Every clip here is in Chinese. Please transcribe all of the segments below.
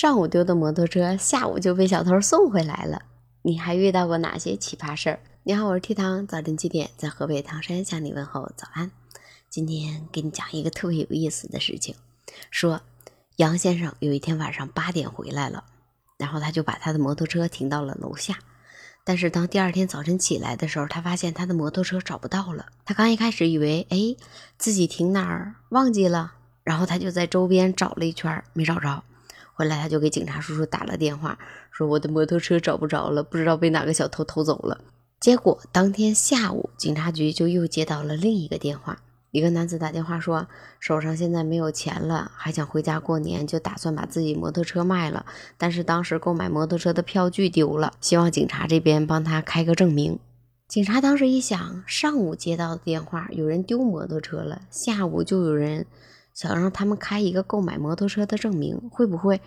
上午丢的摩托车，下午就被小偷送回来了。你还遇到过哪些奇葩事儿？你好，我是 T 糖，早晨七点在河北唐山向你问候早安。今天给你讲一个特别有意思的事情，说杨先生有一天晚上八点回来了，然后他就把他的摩托车停到了楼下。但是当第二天早晨起来的时候，他发现他的摩托车找不到了。他刚一开始以为，哎，自己停哪儿忘记了，然后他就在周边找了一圈，没找着。回来他就给警察叔叔打了电话，说我的摩托车找不着了，不知道被哪个小偷偷走了。结果当天下午，警察局就又接到了另一个电话。一个男子打电话说，手上现在没有钱了，还想回家过年，就打算把自己摩托车卖了。但是当时购买摩托车的票据丢了，希望警察这边帮他开个证明。警察当时一想，上午接到的电话，有人丢摩托车了，下午就有人想让他们开一个购买摩托车的证明，会不会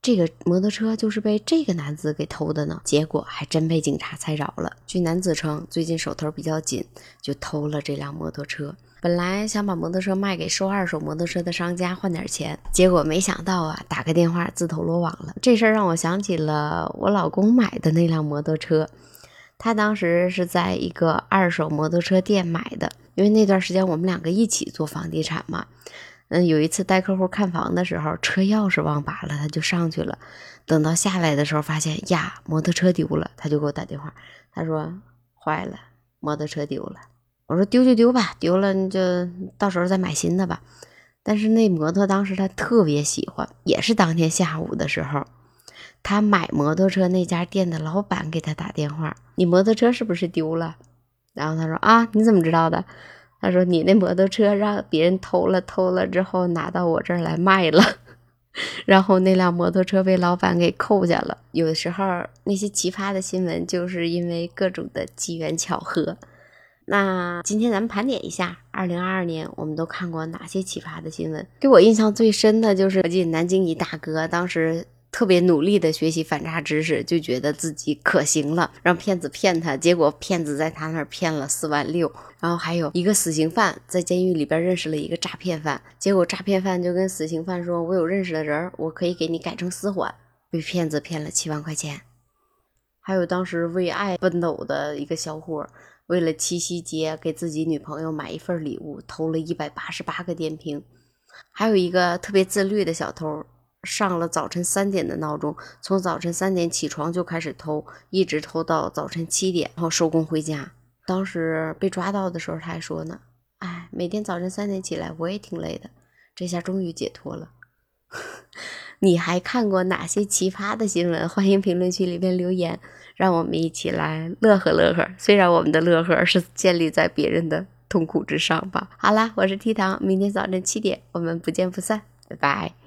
这个摩托车就是被这个男子给偷的呢？结果还真被警察猜着了。据男子称，最近手头比较紧，就偷了这辆摩托车。本来想把摩托车卖给收二手摩托车的商家换点钱，结果没想到啊，打个电话自投罗网了。这事儿让我想起了我老公买的那辆摩托车，他当时是在一个二手摩托车店买的，因为那段时间我们两个一起做房地产嘛。嗯，有一次带客户看房的时候，车钥匙忘拔了，他就上去了。等到下来的时候，发现呀，摩托车丢了，他就给我打电话，他说坏了，摩托车丢了。我说丢就丢吧，丢了你就到时候再买新的吧。但是那摩托当时他特别喜欢，也是当天下午的时候，他买摩托车那家店的老板给他打电话：“你摩托车是不是丢了？”然后他说：“啊，你怎么知道的？”他说：“你那摩托车让别人偷了，偷了之后拿到我这儿来卖了，然后那辆摩托车被老板给扣下了。”有的时候那些奇葩的新闻，就是因为各种的机缘巧合。那今天咱们盘点一下，二零二二年我们都看过哪些奇葩的新闻？给我印象最深的就是，我记得南京一大哥当时特别努力的学习反诈知识，就觉得自己可行了，让骗子骗他，结果骗子在他那儿骗了四万六。然后还有一个死刑犯在监狱里边认识了一个诈骗犯，结果诈骗犯就跟死刑犯说：“我有认识的人，我可以给你改成死缓。”被骗子骗了七万块钱。还有当时为爱奔斗的一个小伙。为了七夕节给自己女朋友买一份礼物，偷了一百八十八个电瓶。还有一个特别自律的小偷，上了早晨三点的闹钟，从早晨三点起床就开始偷，一直偷到早晨七点，然后收工回家。当时被抓到的时候，他还说呢：“哎，每天早晨三点起来，我也挺累的，这下终于解脱了。”你还看过哪些奇葩的新闻？欢迎评论区里面留言，让我们一起来乐呵乐呵。虽然我们的乐呵是建立在别人的痛苦之上吧。好啦，我是 T 糖，明天早晨七点我们不见不散，拜拜。